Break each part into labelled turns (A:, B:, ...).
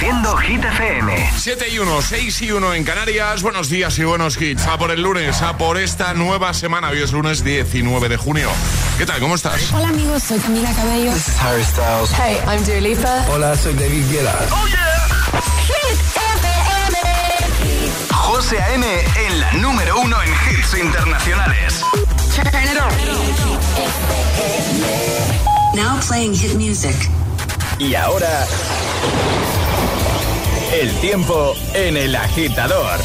A: Reproduciendo Hit FM.
B: 7 y 1, 6 y 1 en Canarias. Buenos días y buenos hits. A por el lunes, a por esta nueva semana. Hoy es lunes 19 de junio. ¿Qué tal? ¿Cómo estás?
C: Hola amigos, soy Camila Cabello.
D: This is Harry Styles.
C: Hey, I'm Dua Lipa.
D: Hola, soy David Guetta.
A: ¡Oh, yeah!
C: Hit FM.
A: José A.M. en la número uno en hits internacionales.
C: Turn it on.
E: Now playing hit music.
A: Y ahora... El tiempo en el agitador.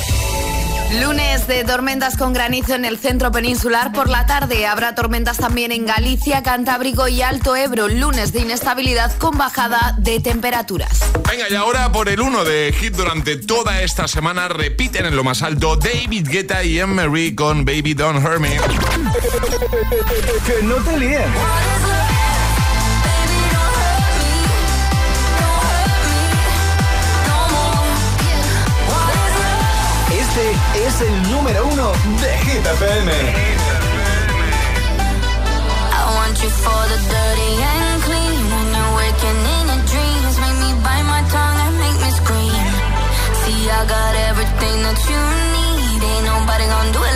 F: Lunes de tormentas con granizo en el centro peninsular. Por la tarde habrá tormentas también en Galicia, Cantábrico y Alto Ebro. Lunes de inestabilidad con bajada de temperaturas.
B: Venga, y ahora por el 1 de hit durante toda esta semana repiten en lo más alto David Guetta y Emery con Baby Don't Hurt Me.
D: que no te líen. Es el número uno de Hit FM.
G: I want you for the dirty and clean. When you're waking in your dreams, make me bite my tongue and make me scream. See, I got everything that you need. Ain't nobody gonna do it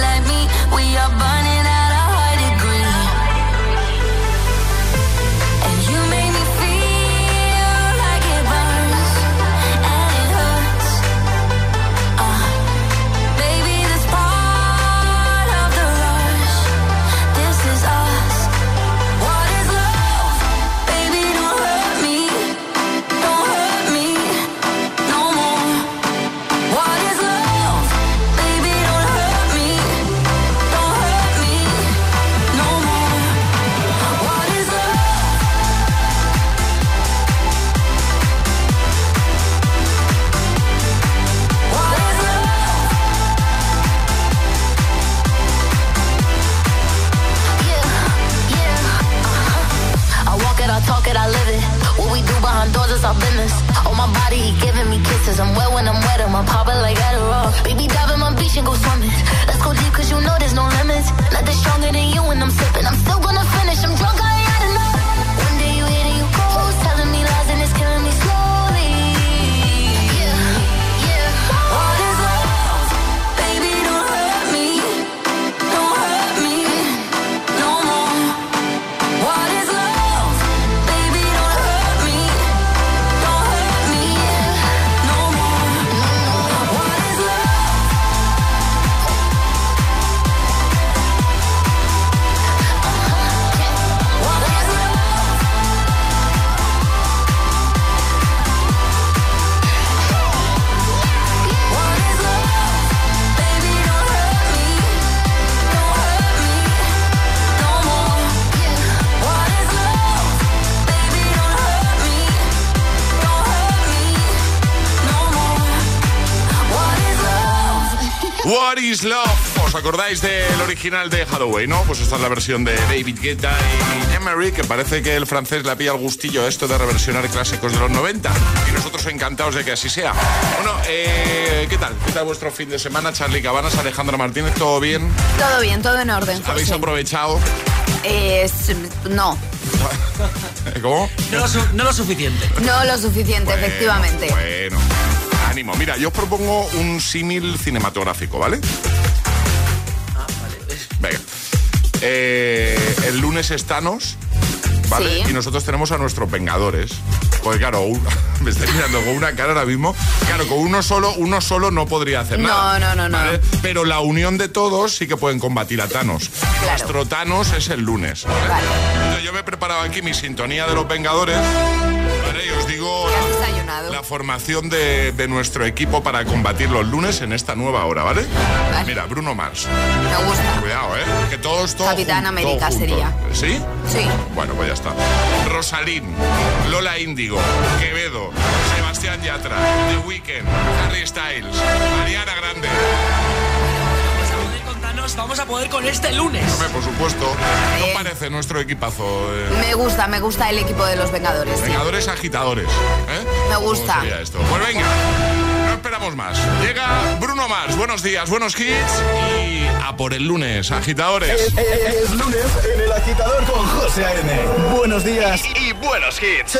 B: acordáis del original de Hathaway, no? Pues esta es la versión de David Guetta y Emery, que parece que el francés le pilla el gustillo a esto de reversionar clásicos de los 90. Y nosotros encantados de que así sea. Bueno, eh, ¿qué tal? ¿Qué tal vuestro fin de semana? Charlie Cabanas, Alejandra Martínez, ¿todo bien?
F: Todo bien, todo en orden.
B: ¿Habéis aprovechado?
F: Eh, no,
B: ¿Cómo?
H: No lo, su- no lo suficiente.
F: no lo suficiente,
B: Bueno,
F: efectivamente.
B: Bueno, ánimo. Mira, yo os propongo un símil cinematográfico, ¿vale? Eh, el lunes es Thanos, ¿vale?
F: Sí.
B: Y nosotros tenemos a nuestros Vengadores. Pues claro, un- me estoy mirando con una cara ahora mismo. Claro, con uno solo, uno solo no podría hacer
F: No,
B: nada.
F: no, no, no.
B: ¿vale? Pero la unión de todos sí que pueden combatir a Thanos. Nuestro Thanos es el lunes. ¿vale?
F: Vale.
B: Entonces, yo me he preparado aquí mi sintonía de los Vengadores. La formación de, de nuestro equipo para combatir los lunes en esta nueva hora, ¿vale?
F: Vale.
B: Mira, Bruno Mars.
F: Me gusta.
B: Cuidado, ¿eh? Que todos, todos
F: Capitán América sería.
B: ¿Sí?
F: Sí.
B: Bueno, pues ya está. Rosalín, Lola Índigo, Quevedo, Sebastián Yatra, The Weeknd, Harry Styles, Mariana Grande.
H: Vamos a poder contarnos, vamos a poder con este lunes.
B: Hombre, por supuesto. ¿No parece nuestro equipazo? eh?
F: Me gusta, me gusta el equipo de los Vengadores. sí.
B: Vengadores agitadores. ¿eh?
F: Me
B: ¿Cómo
F: gusta.
B: sería esto? Pues venga, no esperamos más. Llega Bruno Mars. Buenos días, buenos hits y a por el lunes, agitadores.
D: Es, es lunes en el agitador con José A.M. Buenos días.
A: Y buenos hits.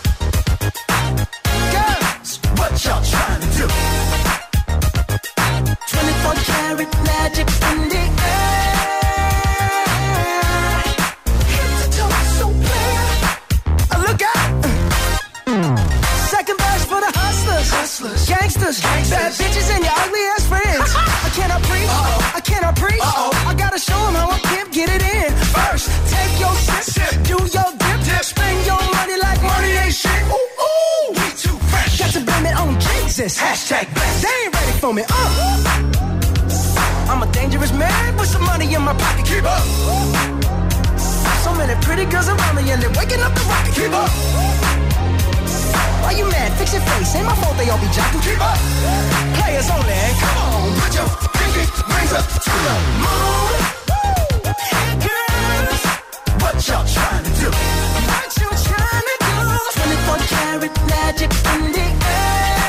I: For me. Uh. I'm a dangerous man with some money in my pocket. Keep up. So many pretty girls around me and they're waking up the rocket. Keep up. Why you mad? Fix your face. Ain't my fault they all be jocking. Keep up. Players only. Come on, put your pinky rings up to the moon. Girls, what y'all trying to do? What you trying to do? 24 karat magic in the air.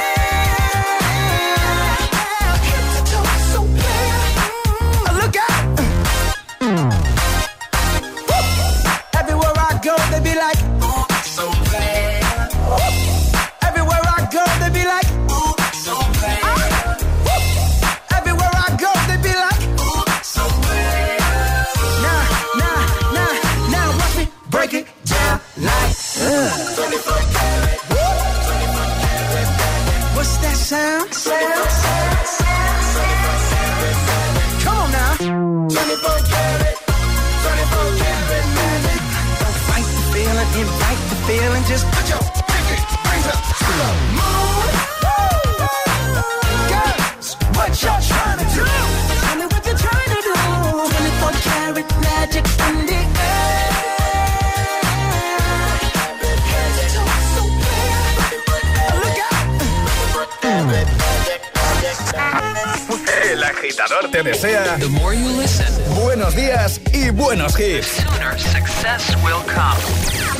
D: Agitador te desea
J: The more you listen,
D: buenos días y buenos hits.
J: sooner success will come.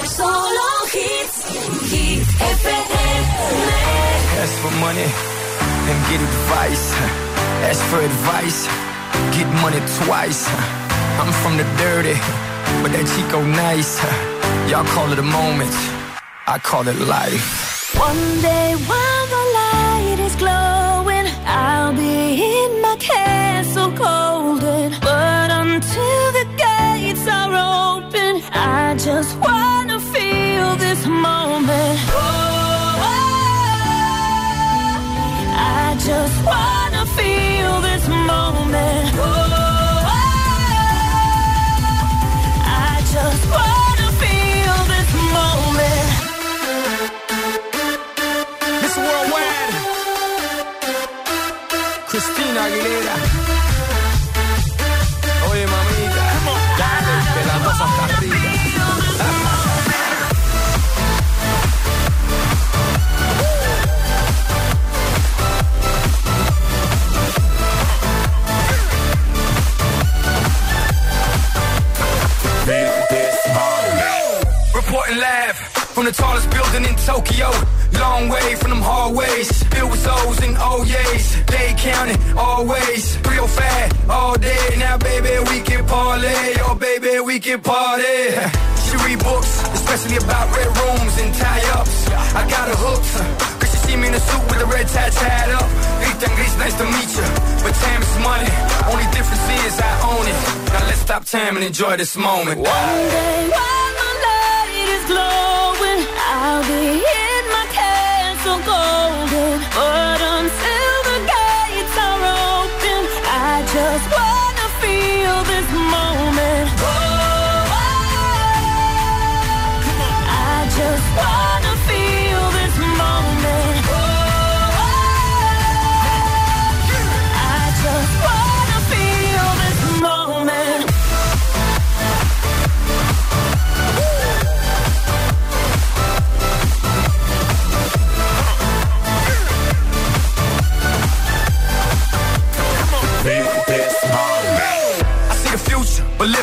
K: Solo hits. Hit FM.
I: Ask for money and get advice. Ask for advice, get money twice. I'm from the dirty, but that Chico nice. Y'all call it a moment, I call it life.
K: One day while
I: Tokyo. Long way from them hallways, filled with O's and oh O's. They counting always, real fat all day. Now, baby, we can parlay. Oh, baby, we can party. She read books, especially about red rooms and tie-ups. I got her hooked. Cause she see me in a suit with a red tie tied up. Ethan Grease, nice to meet you. But time is money. Only difference is I own it. Now let's stop time and enjoy this moment.
K: One day while the light is glowing,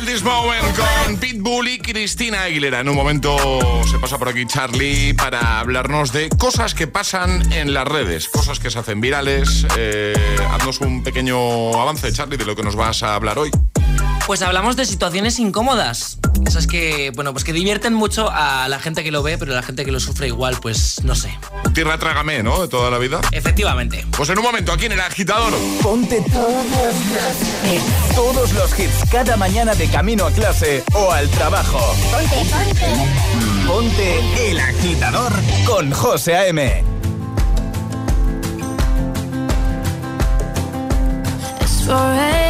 K: Feel This Moment
B: con Pitbull y Cristina Aguilera. En un momento se pasa por aquí Charlie para hablarnos de cosas que pasan en las redes, cosas que se hacen virales. Eh, haznos un pequeño avance, Charlie, de lo que nos vas a hablar hoy.
H: Pues hablamos de situaciones incómodas. Esas que, bueno, pues que divierten mucho a la gente que lo ve, pero la gente que lo sufre igual, pues no sé.
B: Tierra trágame, ¿no? De toda la vida.
H: Efectivamente.
B: Pues en un momento, aquí en el agitador.
D: Ponte todos los, todos los hits cada mañana de camino a clase o al trabajo.
K: Ponte, ponte.
D: Ponte el agitador con José A.M.
K: It's 4 a.m.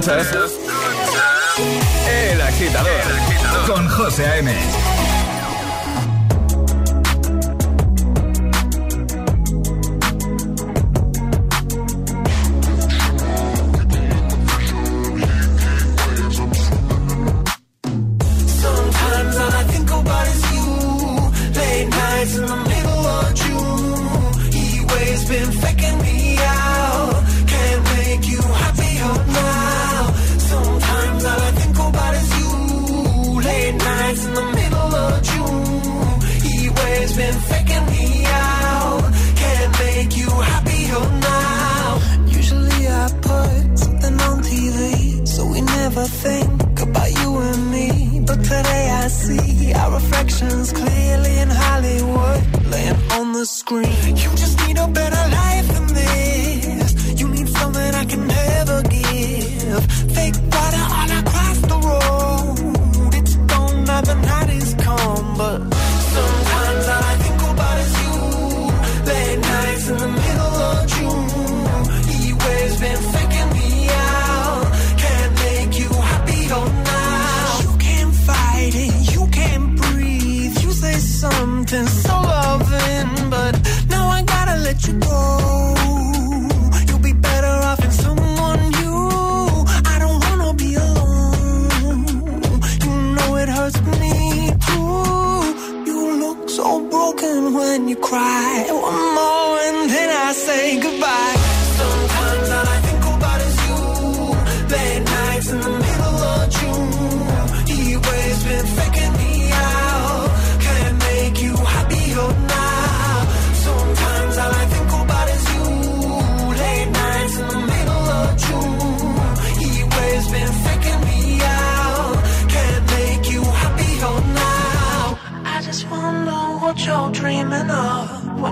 L: winter.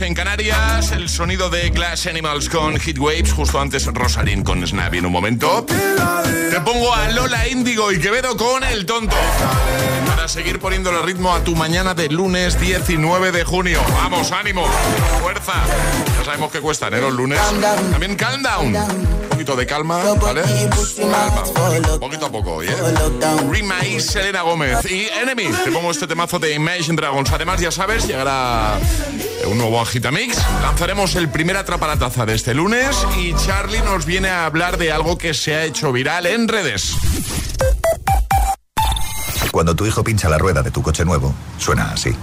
B: En Canarias. El sonido de Glass Animals con Heat Waves. Justo antes Rosalind con Snap. Y en un momento te pongo a Lola Índigo y Quevedo con El Tonto. Para seguir poniéndole ritmo a tu mañana de lunes 19 de junio. Vamos, ánimo, fuerza. Ya sabemos que cuesta, ¿eh? Los lunes. También calm down. Un poquito de calma, ¿vale? Calma. Poquito a poco, ¿eh? Green Maíz, Selena Gómez y Enemy. Te pongo este temazo de Imagine Dragons. Además, ya sabes, llegará un nuevo Agitamix. Lanzaremos el primer atrapalataza de este lunes y Charlie nos viene a hablar de algo que se ha hecho viral en redes.
M: Cuando tu hijo pincha la rueda de tu coche nuevo, suena así.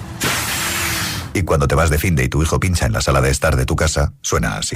M: Y cuando te vas de fin de y tu hijo pincha en la sala de estar de tu casa, suena así.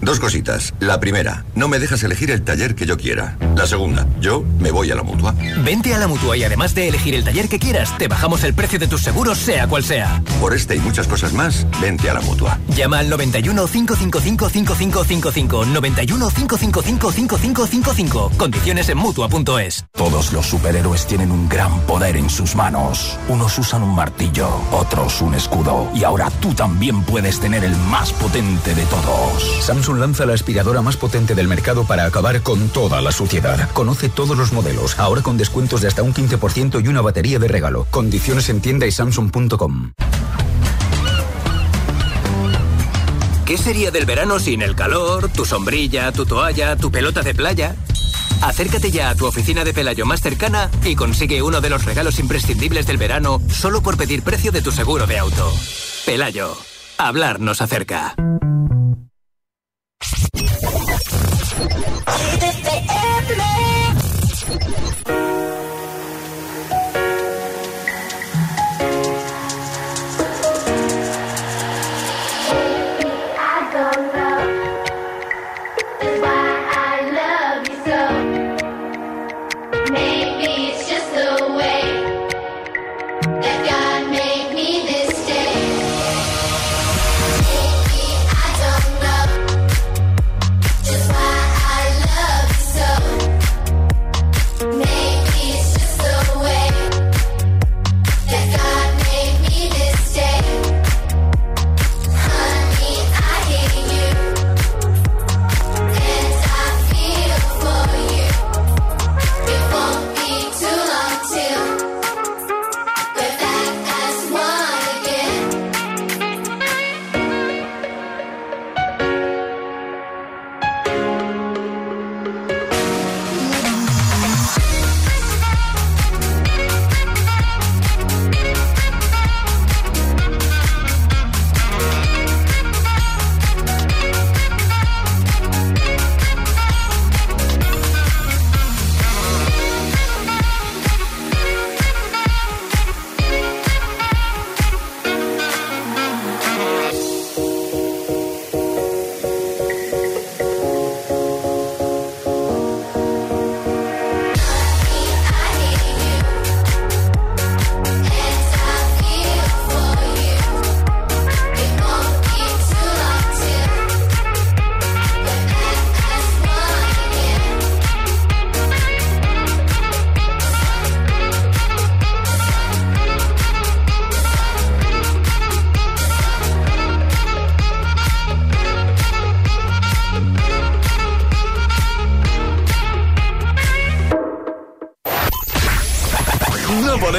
N: Dos cositas. La primera, no me dejas elegir el taller que yo quiera. La segunda, yo me voy a la mutua.
A: Vente a la mutua y además de elegir el taller que quieras, te bajamos el precio de tus seguros, sea cual sea.
N: Por este y muchas cosas más, vente a la mutua.
A: Llama al 91 555 5555. 91 555 5555. Condiciones en mutua.es.
O: Todos los superhéroes tienen un gran poder en sus manos. Unos usan un martillo, otros un escudo. Y ahora tú también puedes tener el más potente de todos.
P: Samsung lanza la aspiradora más potente del mercado para acabar con toda la suciedad. Conoce todos los modelos, ahora con descuentos de hasta un 15% y una batería de regalo. Condiciones en tienda y samsung.com.
A: ¿Qué sería del verano sin el calor, tu sombrilla, tu toalla, tu pelota de playa? Acércate ya a tu oficina de Pelayo más cercana y consigue uno de los regalos imprescindibles del verano solo por pedir precio de tu seguro de auto. Pelayo, hablar nos acerca.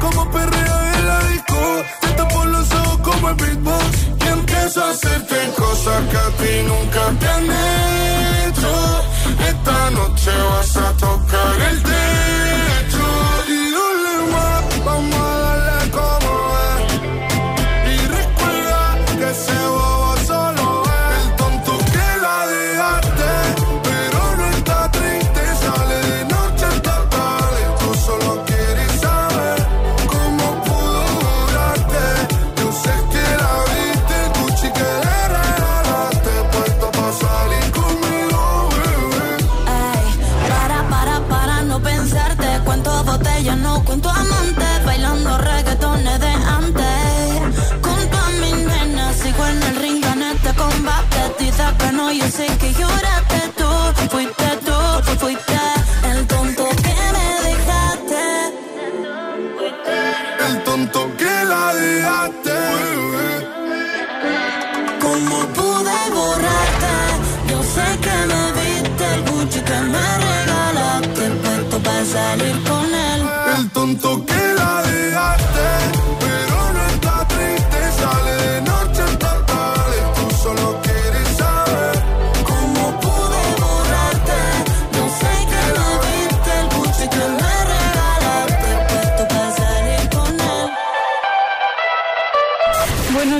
Q: como perrea en la disco. Te por los ojos como el beatbox. Y empiezo a hacerte cosas que a ti nunca te han esta noche vas a tocar el techo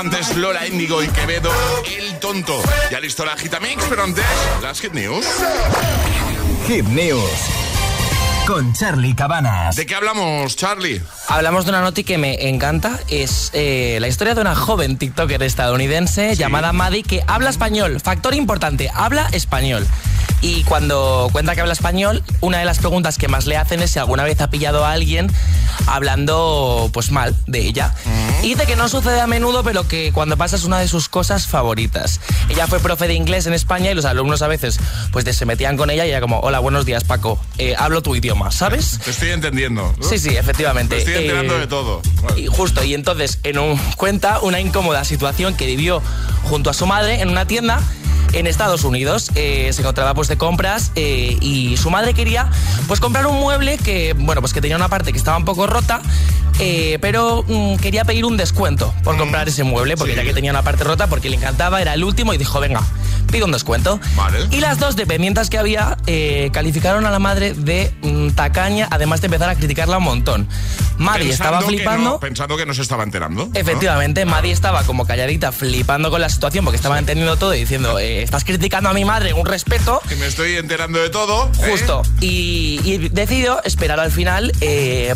B: antes Lola Índigo y Quevedo, El Tonto. Ya listo la Gitamix, pero antes las Hit News.
D: Hit News con Charlie Cabanas.
B: ¿De qué hablamos, Charlie?
H: Hablamos de una noti que me encanta. Es eh, la historia de una joven TikToker estadounidense llamada Maddie que habla español. Factor importante, habla español. Y cuando cuenta que habla español, una de las preguntas que más le hacen es si alguna vez ha pillado a alguien hablando pues mal de ella. Y dice que no sucede a menudo, pero que cuando pasa es una de sus cosas favoritas. Ella fue profe de inglés en España y los alumnos a veces pues se metían con ella y era como, hola, buenos días Paco, Eh, hablo tu idioma, ¿sabes?
B: Te estoy entendiendo. ¿no?
H: Sí, sí, efectivamente.
B: Me estoy enterando
H: Eh,
B: de todo.
H: y justo, y entonces en un, cuenta una incómoda situación que vivió junto a su madre en una tienda en Estados Unidos. Eh, se encontraba pues de compras eh, y su madre quería pues comprar un mueble que, bueno, pues que tenía una parte que estaba un poco rota, eh, pero mm, quería pedir un descuento por comprar ese mueble, porque ya que tenía una parte rota, porque le encantaba, era el último y dijo, venga, pido un descuento. Y las dos dependientes que había eh, calificaron a la madre de mm, tacaña, además de empezar a criticarla un montón. Maddie estaba
B: que
H: flipando.
B: no- pensando que no se estaba enterando. ¿no?
H: Efectivamente, Maddie estaba como calladita, flipando con la situación porque estaba entendiendo todo y diciendo, eh, estás criticando a mi madre, un respeto.
B: Que me estoy enterando de todo. ¿eh?
H: Justo. Y, y decidió esperar al final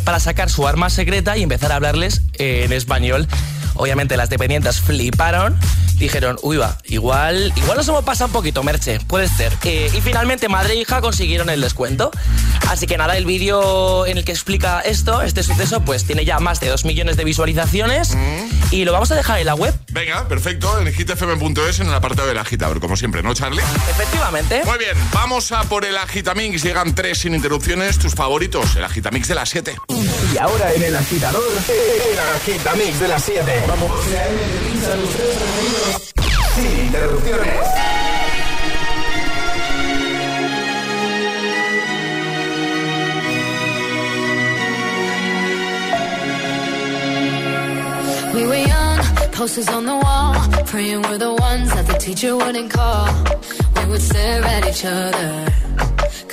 H: para sacar su arma secreta y empezar a hablarles en español. Obviamente las dependientes fliparon, dijeron, uy va, igual, igual nos hemos pasado un poquito, Merche, puede ser. Eh, y finalmente madre e hija consiguieron el descuento. Así que nada, el vídeo en el que explica esto, este suceso, pues tiene ya más de 2 millones de visualizaciones y lo vamos a dejar en la web.
B: Venga, perfecto. En hitfm.es en el apartado del agitador, como siempre, ¿no, Charlie?
H: Efectivamente.
B: Muy bien, vamos a por el Agitamix. Llegan tres sin interrupciones, tus favoritos. El Agitamix de las 7.
D: Y ahora en el agitador, el agitamix de las 7. Vamos. Sin interrupciones.
K: We were young, posters on the wall, praying we're the ones that the teacher wouldn't call. We would stare at each other,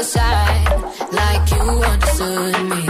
K: other side, like you understood me.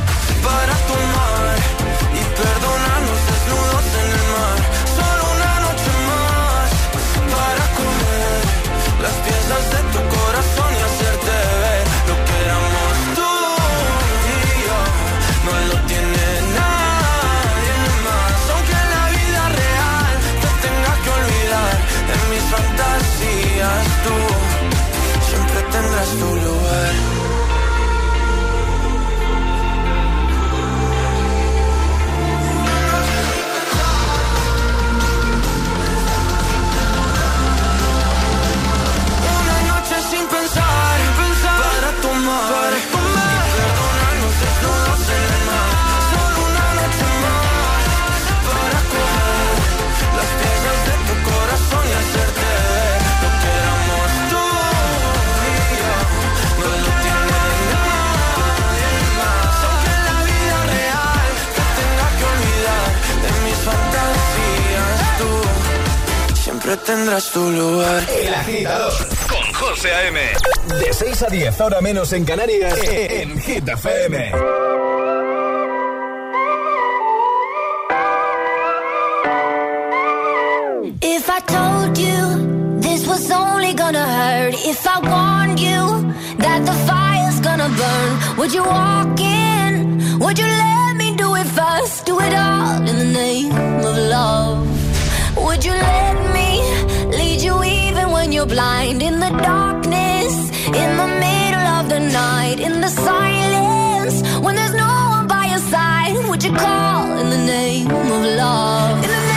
R: para tomar y perdonarnos
D: José A.M. De 6 a 10, ahora menos en Canarias, en Hit FM.
G: If I told you this was only gonna hurt, if I warned you that the fire's gonna burn, would you walk in? Would you let me do it first? Do it all in the name of love. Would you let blind? In the darkness, in the middle of the night, in the silence, when there's no one by your side, would you call in the name of love?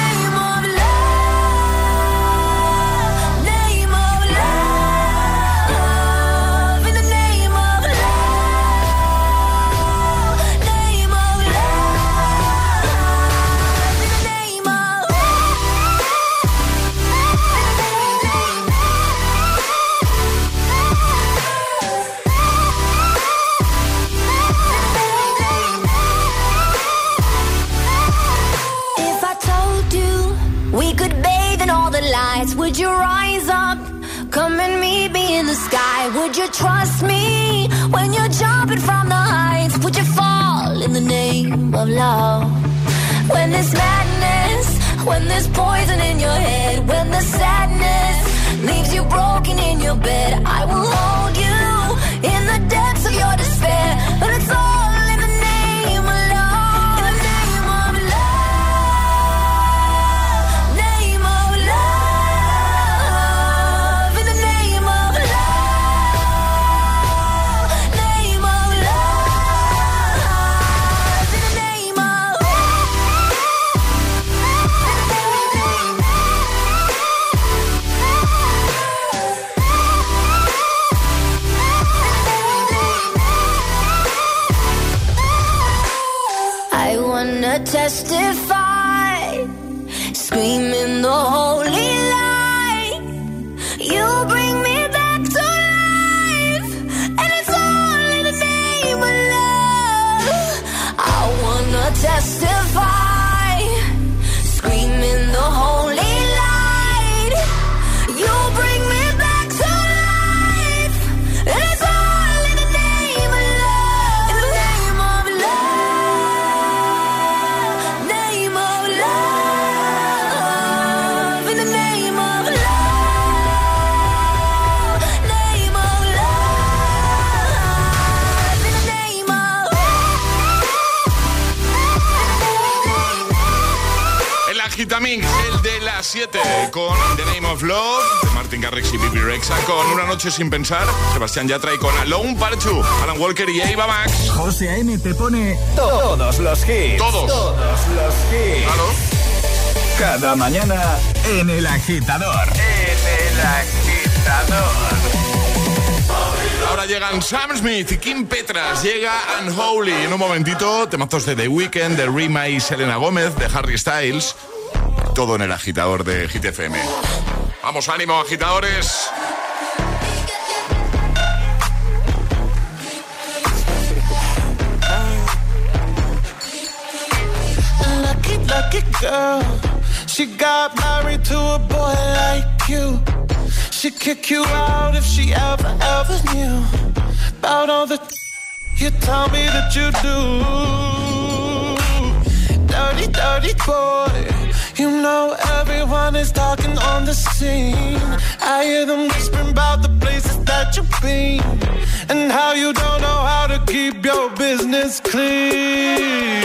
B: El de las 7, con The Name of Love, de Martin Garrix y Bibi Rexa, con Una Noche Sin Pensar, Sebastián Yatra y con Alone Parchu, Alan Walker y Eva Max.
D: José A.M. te pone todos los hits.
B: Todos.
D: Todos los hits.
B: Claro.
D: Cada mañana en El Agitador. En El Agitador.
B: Ahora llegan Sam Smith y Kim Petras. Llega Unholy. En un momentito, temazos de The Weeknd, de Rima y Selena Gómez, de Harry Styles. Todo en el agitador de Hit FM. Vamos, ánimo, agitadores.
S: Lucky, lucky girl. She got married to a boy like you. She'd kick you out if she ever, ever knew about all the you tell me that you do. Dirty, dirty boy. You know everyone is talking on the scene. I hear them whispering about the places that you've been and how you don't know how to keep your business clean.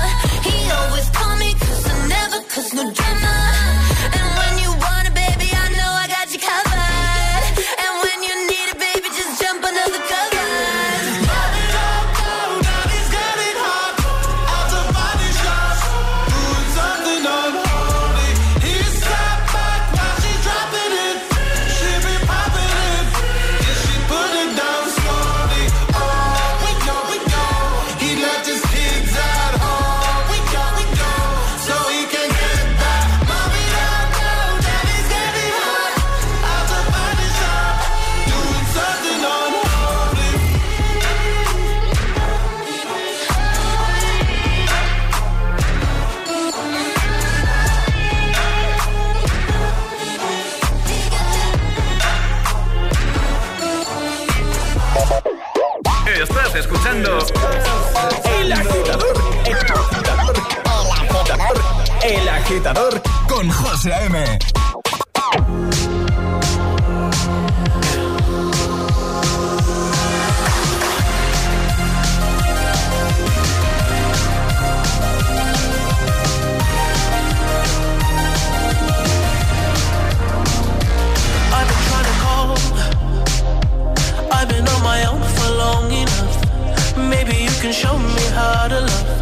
D: Agitador con José A.M.
S: Can show me how to love.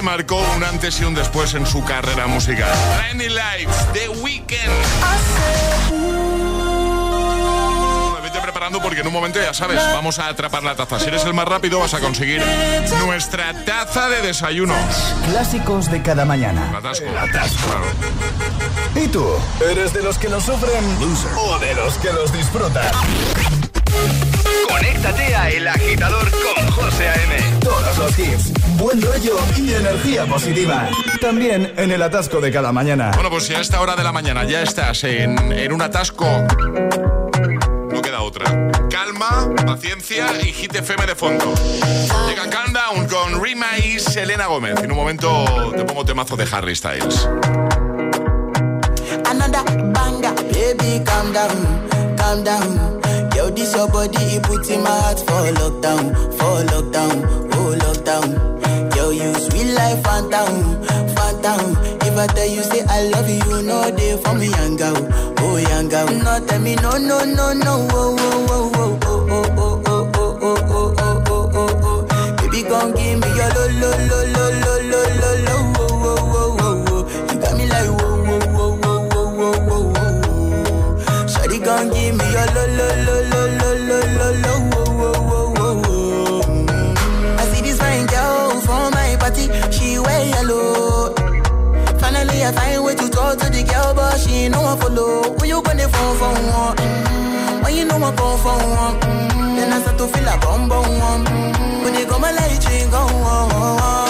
B: que marcó un antes y un después en su carrera musical. Rainy Lights, The Weeknd. Me vete preparando porque en un momento ya sabes, vamos a atrapar la taza. Si eres el más rápido vas a conseguir nuestra taza de desayuno.
L: Clásicos de cada mañana.
B: Atasco.
L: Atasco. ¿Y tú? ¿Eres de los que lo sufren o de los que los disfrutan?
D: Conéctate a El Agitador con José A.M.
L: Todos los hits, buen rollo y energía positiva. También en el atasco de cada mañana.
B: Bueno, pues si a esta hora de la mañana ya estás en, en un atasco, no queda otra. Calma, paciencia y Hit FM de fondo. Llega Countdown con Rima y Selena Gómez. En un momento te pongo temazo de Harry Styles.
T: Another banger, baby, calm down, calm down. This your body, it puts in my heart for lockdown, for lockdown, oh lockdown. Yo, you sweet life, phantom, phantom. If I tell you say I love you, no day for me, young girl, oh young girl. No tell me no, no, no, no, oh, oh, oh, oh, oh, oh, oh, oh, oh, oh, oh, oh, oh, oh, oh. Baby, gon' give me your lo, lo, lo, lo, lo, I find way to talk to the girl, but she ain't no one follow. When you gonna phone for one? Mm. When you know I call for one? Mm. Then I start to feel a bum bum one. Mm. When they go my light, ring go on.
K: Yeah, I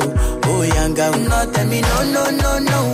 K: oh.
T: No, tell me no, no, no, no,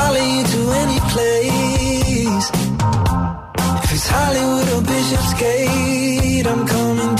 L: follow you to any place. If it's Hollywood or Bishopsgate, I'm coming.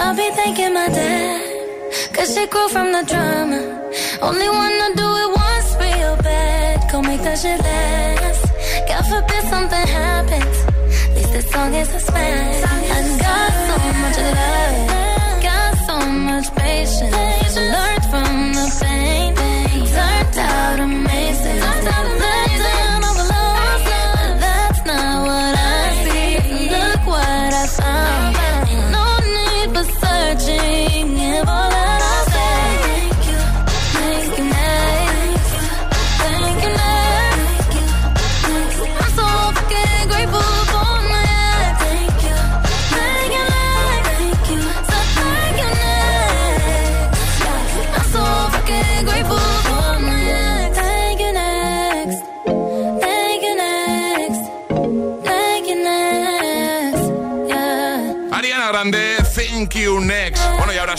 K: I'll be thanking my dad, cause she grew from the drama. Only wanna do it once real bad, go make that shit last. God forbid something happens, at least this song is a smash. I got so much love, got so much patience. Learned from the pain.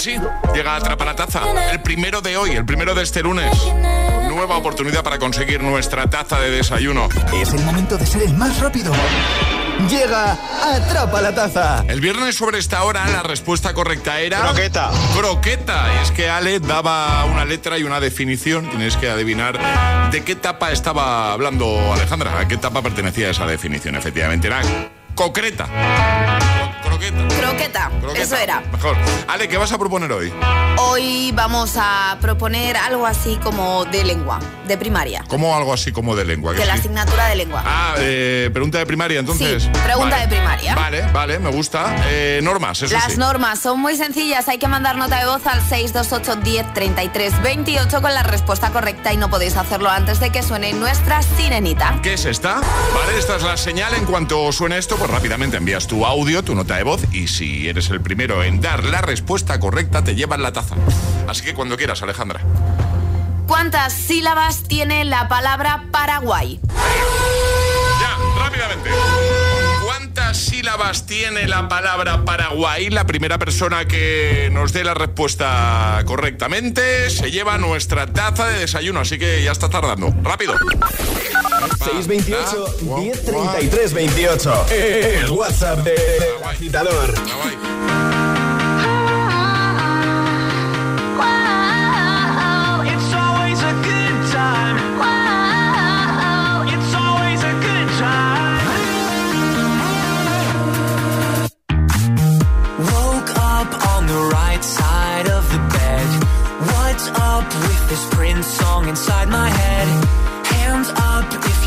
B: llega a Atrapa la Taza. El primero de hoy, el primero de este lunes. Nueva oportunidad para conseguir nuestra taza de desayuno.
D: Es el momento de ser el más rápido. Llega, atrapa la taza.
B: El viernes sobre esta hora la respuesta correcta era...
U: Croqueta.
B: Croqueta. Es que Ale daba una letra y una definición. Tienes que adivinar de qué etapa estaba hablando Alejandra. A qué etapa pertenecía esa definición. Efectivamente era concreta. Croqueta.
F: Croqueta,
B: Croqueta.
F: eso era.
B: Mejor. Ale, ¿qué vas a proponer hoy?
F: Hoy vamos a proponer algo así como de lengua, de primaria.
B: Como algo así como de lengua.
F: De la
B: sí?
F: asignatura de lengua.
B: Ah, eh, pregunta de primaria, entonces.
F: Sí, pregunta
B: Vale.
F: de primaria.
B: Vale, vale, me gusta. Eh, normas, eso
F: Las
B: sí.
F: normas son muy sencillas, hay que mandar nota de voz al 628 10 33 28 con la respuesta correcta y no podéis hacerlo antes de que suene nuestra sirenita.
B: ¿Qué es esta? Vale, esta es la señal. En cuanto suene esto, pues rápidamente envías tu audio, tu nota de voz y si eres el primero en dar la respuesta correcta, te llevas la taza. Así que cuando quieras, Alejandra.
F: ¿Cuántas sílabas tiene la palabra Paraguay?
B: Ya, rápidamente. ¿Cuántas sílabas tiene la palabra Paraguay? La primera persona que nos dé la respuesta correctamente se lleva nuestra taza de desayuno, así que ya está tardando. Rápido.
D: 628 1033 28. El WhatsApp de agitador.
L: It's always a good time. It's always a good time.
V: Woke up on the right side of the bed. What's up with this Prince song inside my head?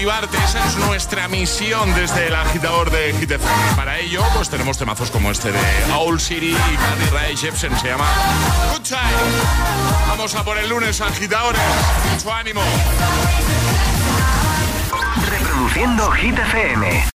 B: Motivarte, esa es nuestra misión desde el agitador de FM. Para ello, pues tenemos temazos como este de Owl City y Carly Rae Jepsen, se llama Good Time. Vamos a por el lunes, agitadores. Mucho ánimo.
W: Reproduciendo Hit FM.